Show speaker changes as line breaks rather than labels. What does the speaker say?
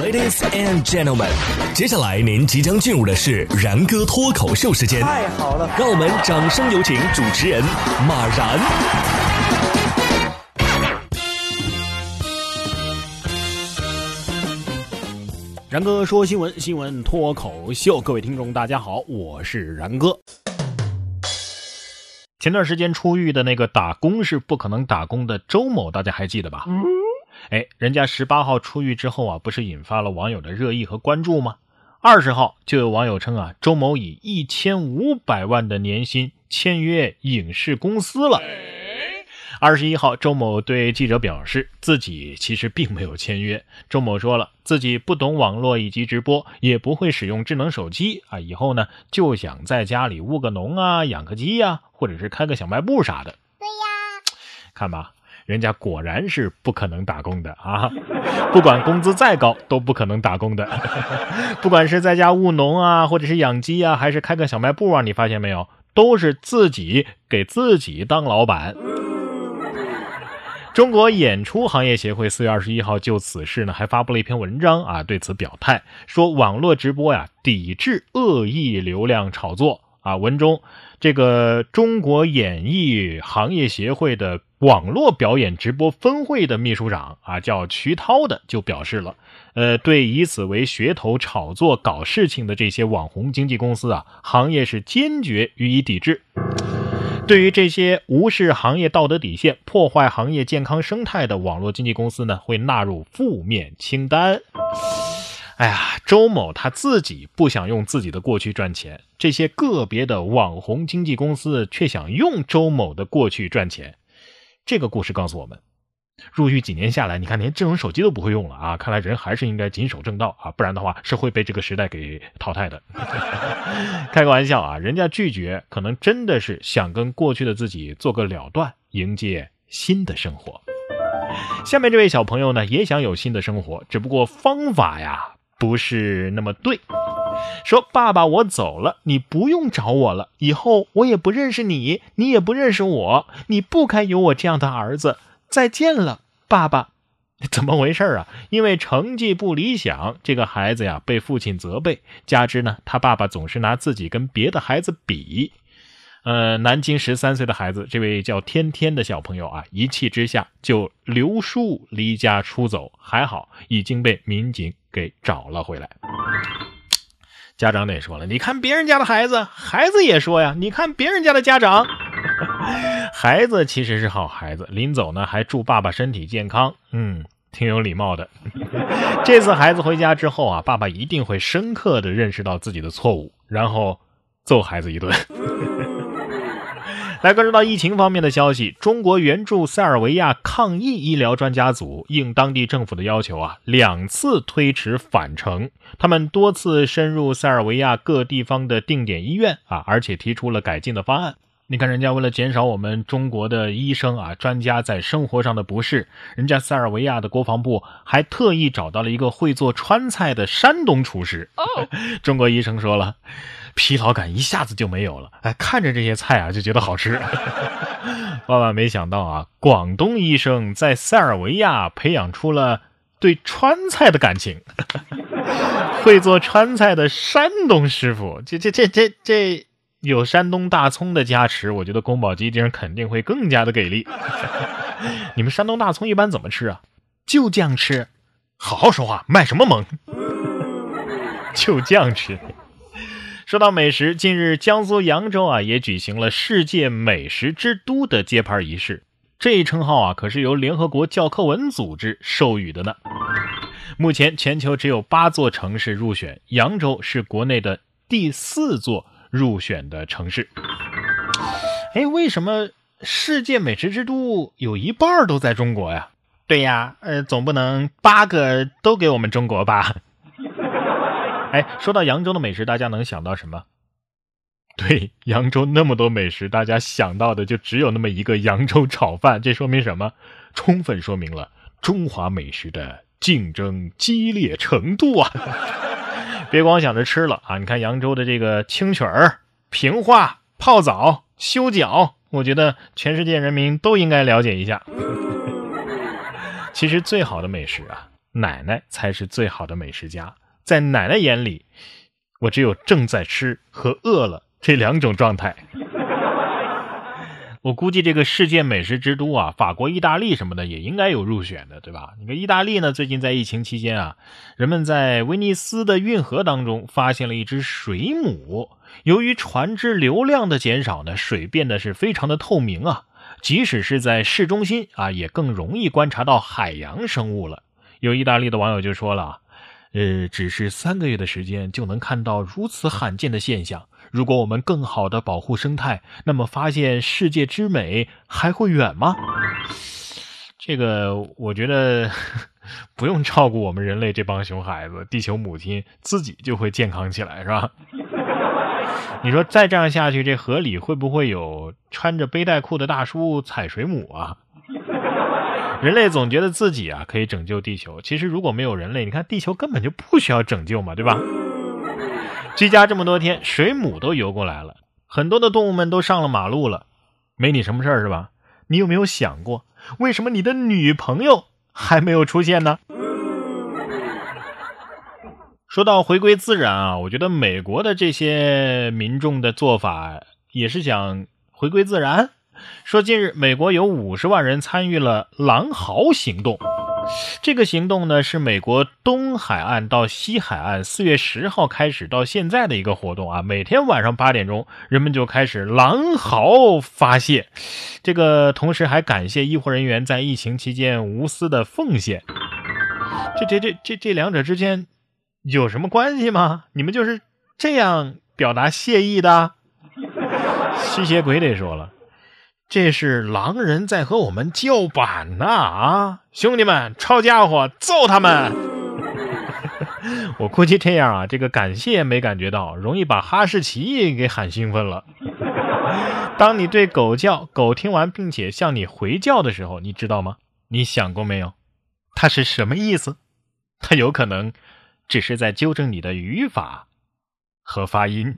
Ladies and gentlemen，接下来您即将进入的是然哥脱口秀时间。
太好了，
让我们掌声有请主持人马然。
然哥说新闻，新闻脱口秀，各位听众大家好，我是然哥。前段时间出狱的那个打工是不可能打工的周某，大家还记得吧？哎，人家十八号出狱之后啊，不是引发了网友的热议和关注吗？二十号就有网友称啊，周某以一千五百万的年薪签约影视公司了。二十一号，周某对记者表示，自己其实并没有签约。周某说了，自己不懂网络以及直播，也不会使用智能手机啊，以后呢就想在家里务个农啊，养个鸡呀，或者是开个小卖部啥的。
对呀，
看吧，人家果然是不可能打工的啊！不管工资再高，都不可能打工的。不管是在家务农啊，或者是养鸡啊，还是开个小卖部啊，你发现没有，都是自己给自己当老板。中国演出行业协会四月二十一号就此事呢，还发布了一篇文章啊，对此表态说，网络直播呀，抵制恶意流量炒作啊。文中，这个中国演艺行业协会的网络表演直播分会的秘书长啊，叫瞿涛的，就表示了，呃，对以此为噱头炒作搞事情的这些网红经纪公司啊，行业是坚决予以抵制。对于这些无视行业道德底线、破坏行业健康生态的网络经纪公司呢，会纳入负面清单。哎呀，周某他自己不想用自己的过去赚钱，这些个别的网红经纪公司却想用周某的过去赚钱。这个故事告诉我们。入狱几年下来，你看连智能手机都不会用了啊！看来人还是应该谨守正道啊，不然的话是会被这个时代给淘汰的。开个玩笑啊，人家拒绝可能真的是想跟过去的自己做个了断，迎接新的生活。下面这位小朋友呢，也想有新的生活，只不过方法呀不是那么对。说爸爸，我走了，你不用找我了，以后我也不认识你，你也不认识我，你不该有我这样的儿子。再见了，爸爸。怎么回事啊？因为成绩不理想，这个孩子呀被父亲责备，加之呢，他爸爸总是拿自己跟别的孩子比。呃，南京十三岁的孩子，这位叫天天的小朋友啊，一气之下就留书离家出走，还好已经被民警给找了回来。家长得说了，你看别人家的孩子，孩子也说呀，你看别人家的家长。孩子其实是好孩子，临走呢还祝爸爸身体健康，嗯，挺有礼貌的。这次孩子回家之后啊，爸爸一定会深刻的认识到自己的错误，然后揍孩子一顿。来关注到疫情方面的消息，中国援助塞尔维亚抗疫医疗专家组应当地政府的要求啊，两次推迟返程。他们多次深入塞尔维亚各地方的定点医院啊，而且提出了改进的方案。你看，人家为了减少我们中国的医生啊、专家在生活上的不适，人家塞尔维亚的国防部还特意找到了一个会做川菜的山东厨师。中国医生说了，疲劳感一下子就没有了。哎，看着这些菜啊，就觉得好吃。万万没想到啊，广东医生在塞尔维亚培养出了对川菜的感情。会做川菜的山东师傅，这这这这这。有山东大葱的加持，我觉得宫保鸡丁肯定会更加的给力。你们山东大葱一般怎么吃啊？就酱吃。好好说话，卖什么萌？就酱吃。说到美食，近日江苏扬州啊也举行了世界美食之都的揭牌仪式。这一称号啊可是由联合国教科文组织授予的呢。目前全球只有八座城市入选，扬州是国内的第四座。入选的城市，哎，为什么世界美食之都有一半都在中国呀？对呀，呃，总不能八个都给我们中国吧？哎，说到扬州的美食，大家能想到什么？对，扬州那么多美食，大家想到的就只有那么一个扬州炒饭。这说明什么？充分说明了中华美食的竞争激烈程度啊！别光想着吃了啊！你看扬州的这个清曲儿、平话、泡澡、修脚，我觉得全世界人民都应该了解一下。其实最好的美食啊，奶奶才是最好的美食家。在奶奶眼里，我只有正在吃和饿了这两种状态。我估计这个世界美食之都啊，法国、意大利什么的也应该有入选的，对吧？你看意大利呢，最近在疫情期间啊，人们在威尼斯的运河当中发现了一只水母。由于船只流量的减少呢，水变得是非常的透明啊，即使是在市中心啊，也更容易观察到海洋生物了。有意大利的网友就说了，呃，只是三个月的时间就能看到如此罕见的现象。如果我们更好的保护生态，那么发现世界之美还会远吗？这个我觉得 不用照顾我们人类这帮熊孩子，地球母亲自己就会健康起来，是吧？你说再这样下去，这河里会不会有穿着背带裤的大叔踩水母啊？人类总觉得自己啊可以拯救地球，其实如果没有人类，你看地球根本就不需要拯救嘛，对吧？居家这么多天，水母都游过来了，很多的动物们都上了马路了，没你什么事儿是吧？你有没有想过，为什么你的女朋友还没有出现呢？说到回归自然啊，我觉得美国的这些民众的做法也是想回归自然。说近日美国有五十万人参与了狼嚎行动。这个行动呢，是美国东海岸到西海岸四月十号开始到现在的一个活动啊。每天晚上八点钟，人们就开始狼嚎发泄。这个同时还感谢医护人员在疫情期间无私的奉献。这这这这这两者之间有什么关系吗？你们就是这样表达谢意的？吸血鬼得说了。这是狼人在和我们叫板呢啊！兄弟们，抄家伙，揍他们！我估计这样啊，这个感谢没感觉到，容易把哈士奇给喊兴奋了。当你对狗叫，狗听完并且向你回叫的时候，你知道吗？你想过没有？它是什么意思？它有可能只是在纠正你的语法和发音。